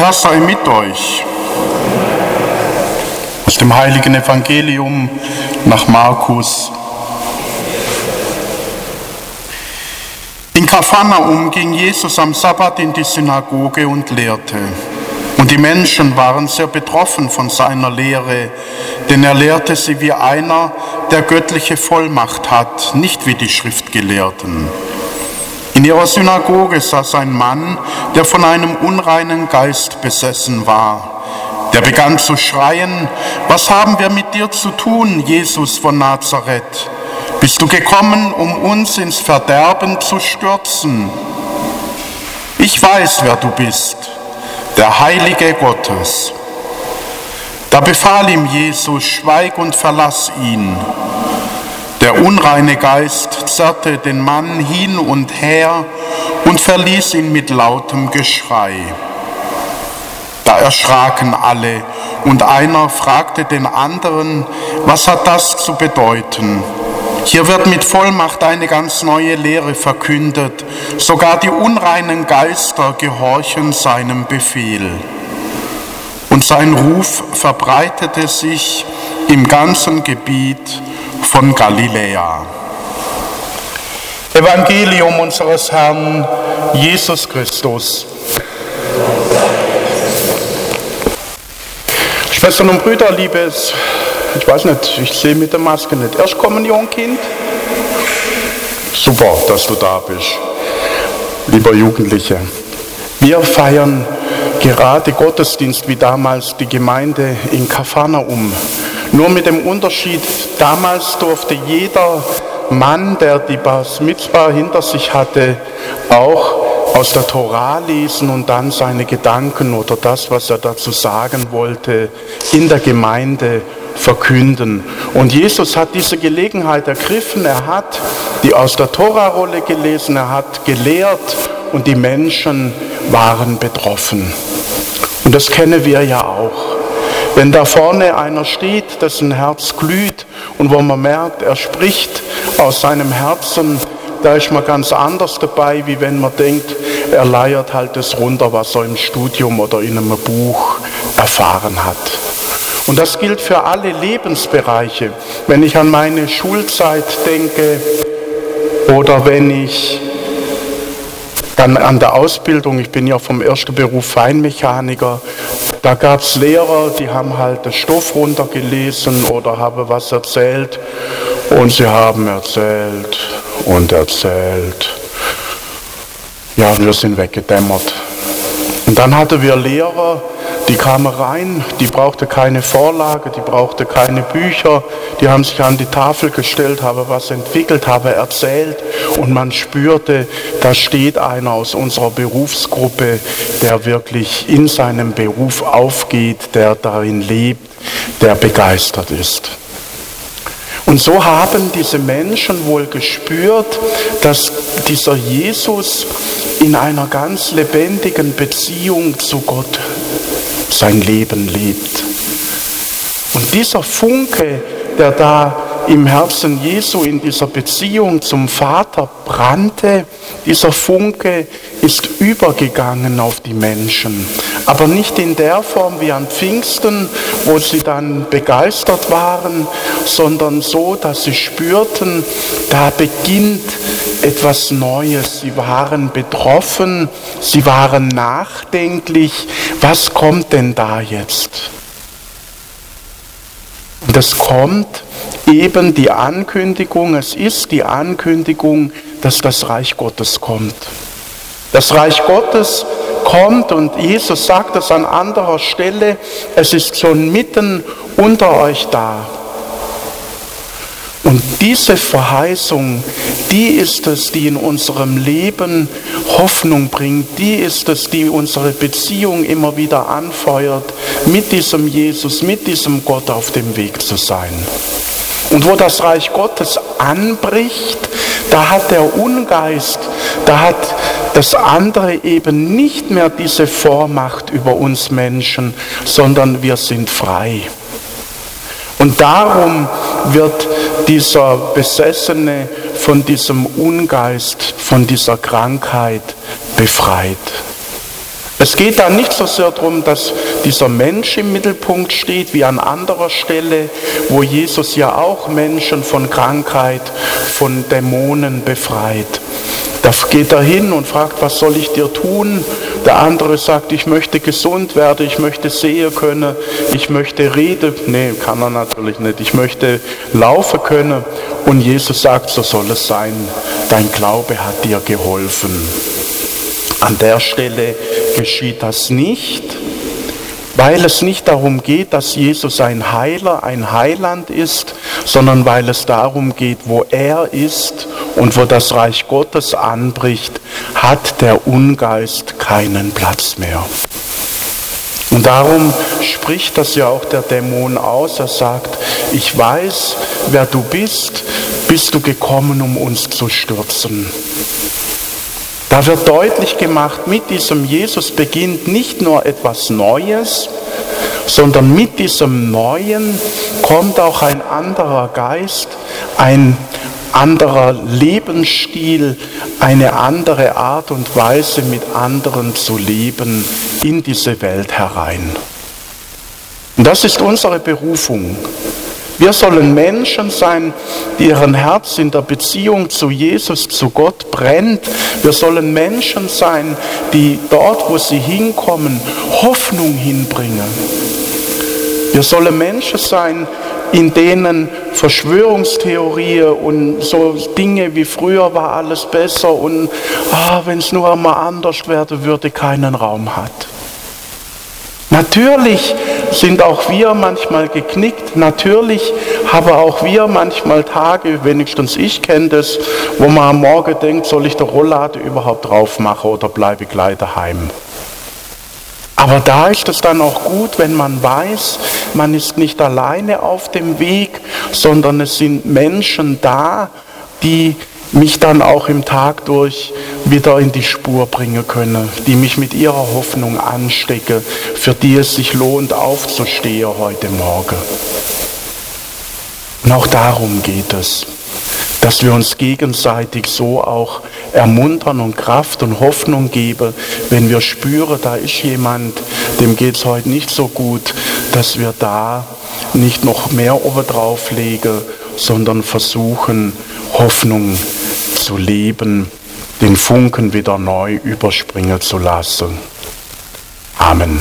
Herr sei mit euch. Aus dem heiligen Evangelium nach Markus. In Kapharnaum ging Jesus am Sabbat in die Synagoge und lehrte. Und die Menschen waren sehr betroffen von seiner Lehre, denn er lehrte sie wie einer, der göttliche Vollmacht hat, nicht wie die Schriftgelehrten. In ihrer Synagoge saß ein Mann, der von einem unreinen Geist besessen war. Der begann zu schreien, was haben wir mit dir zu tun, Jesus von Nazareth? Bist du gekommen, um uns ins Verderben zu stürzen? Ich weiß, wer du bist, der Heilige Gottes. Da befahl ihm Jesus, schweig und verlass ihn. Der unreine Geist zerrte den Mann hin und her und verließ ihn mit lautem Geschrei. Da erschraken alle und einer fragte den anderen, was hat das zu bedeuten? Hier wird mit Vollmacht eine ganz neue Lehre verkündet. Sogar die unreinen Geister gehorchen seinem Befehl. Und sein Ruf verbreitete sich im ganzen Gebiet von Galiläa. Evangelium unseres Herrn Jesus Christus. Schwestern und Brüder, liebes ich weiß nicht, ich sehe mit der Maske nicht. Erstkommunionkind? Super, dass du da bist. Lieber Jugendliche, wir feiern gerade Gottesdienst wie damals die Gemeinde in Kapharnaum. Nur mit dem Unterschied, damals durfte jeder Mann, der die Bas Mitzvah hinter sich hatte, auch aus der Torah lesen und dann seine Gedanken oder das, was er dazu sagen wollte, in der Gemeinde verkünden. Und Jesus hat diese Gelegenheit ergriffen, er hat die aus der Tora-Rolle gelesen, er hat gelehrt und die Menschen waren betroffen. Und das kennen wir ja auch. Wenn da vorne einer steht, dessen Herz glüht und wo man merkt, er spricht aus seinem Herzen, da ist man ganz anders dabei, wie wenn man denkt, er leiert halt das runter, was er im Studium oder in einem Buch erfahren hat. Und das gilt für alle Lebensbereiche. Wenn ich an meine Schulzeit denke oder wenn ich dann an der Ausbildung, ich bin ja vom ersten Beruf Feinmechaniker, da gab es Lehrer, die haben halt den Stoff runtergelesen oder haben was erzählt und sie haben erzählt und erzählt. Ja, wir sind weggedämmert. Und dann hatten wir Lehrer, die kamen rein, die brauchte keine Vorlage, die brauchte keine Bücher, die haben sich an die Tafel gestellt, haben was entwickelt, haben erzählt und man spürte, da steht einer aus unserer Berufsgruppe, der wirklich in seinem Beruf aufgeht, der darin lebt, der begeistert ist. Und so haben diese Menschen wohl gespürt, dass dieser Jesus in einer ganz lebendigen Beziehung zu Gott sein Leben lebt. Und dieser Funke, der da im Herzen Jesu in dieser Beziehung zum Vater brannte, dieser Funke ist übergegangen auf die Menschen. Aber nicht in der Form wie an Pfingsten, wo sie dann begeistert waren, sondern so, dass sie spürten, da beginnt etwas Neues. Sie waren betroffen, sie waren nachdenklich. Was kommt denn da jetzt? Und es kommt eben die Ankündigung, es ist die Ankündigung, dass das Reich Gottes kommt. Das Reich Gottes kommt und Jesus sagt es an anderer Stelle, es ist schon mitten unter euch da. Und diese Verheißung, die ist es, die in unserem Leben Hoffnung bringt, die ist es, die unsere Beziehung immer wieder anfeuert, mit diesem Jesus, mit diesem Gott auf dem Weg zu sein. Und wo das Reich Gottes anbricht, da hat der Ungeist, da hat das andere eben nicht mehr diese Vormacht über uns Menschen, sondern wir sind frei. Und darum wird dieser Besessene von diesem Ungeist, von dieser Krankheit befreit. Es geht da nicht so sehr darum, dass dieser Mensch im Mittelpunkt steht, wie an anderer Stelle, wo Jesus ja auch Menschen von Krankheit, von Dämonen befreit. Da geht er hin und fragt, was soll ich dir tun? Der andere sagt, ich möchte gesund werden, ich möchte sehen können, ich möchte reden. Nee, kann er natürlich nicht. Ich möchte laufen können. Und Jesus sagt, so soll es sein. Dein Glaube hat dir geholfen. An der Stelle geschieht das nicht, weil es nicht darum geht, dass Jesus ein Heiler, ein Heiland ist, sondern weil es darum geht, wo er ist und wo das Reich Gottes anbricht, hat der Ungeist keinen Platz mehr. Und darum spricht das ja auch der Dämon aus. Er sagt, ich weiß, wer du bist, bist du gekommen, um uns zu stürzen. Da wird deutlich gemacht, mit diesem Jesus beginnt nicht nur etwas Neues, sondern mit diesem Neuen kommt auch ein anderer Geist, ein anderer Lebensstil, eine andere Art und Weise mit anderen zu leben in diese Welt herein. Und das ist unsere Berufung. Wir sollen Menschen sein, die ihren Herz in der Beziehung zu Jesus, zu Gott brennt. Wir sollen Menschen sein, die dort, wo sie hinkommen, Hoffnung hinbringen. Wir sollen Menschen sein, in denen Verschwörungstheorien und so Dinge wie früher war alles besser und ah, wenn es nur einmal anders werden würde, keinen Raum hat. Natürlich sind auch wir manchmal geknickt, natürlich haben auch wir manchmal Tage, wenigstens ich kenne das, wo man am Morgen denkt, soll ich die Rolllade überhaupt drauf machen oder bleibe ich gleich daheim. Aber da ist es dann auch gut, wenn man weiß, man ist nicht alleine auf dem Weg, sondern es sind Menschen da, die mich dann auch im Tag durch wieder in die Spur bringen können, die mich mit ihrer Hoffnung anstecke, für die es sich lohnt aufzustehen heute Morgen. Und auch darum geht es, dass wir uns gegenseitig so auch ermuntern und Kraft und Hoffnung geben, wenn wir spüren, da ist jemand, dem geht es heute nicht so gut, dass wir da nicht noch mehr obendrauf legen, sondern versuchen, Hoffnung zu leben, den Funken wieder neu überspringen zu lassen. Amen.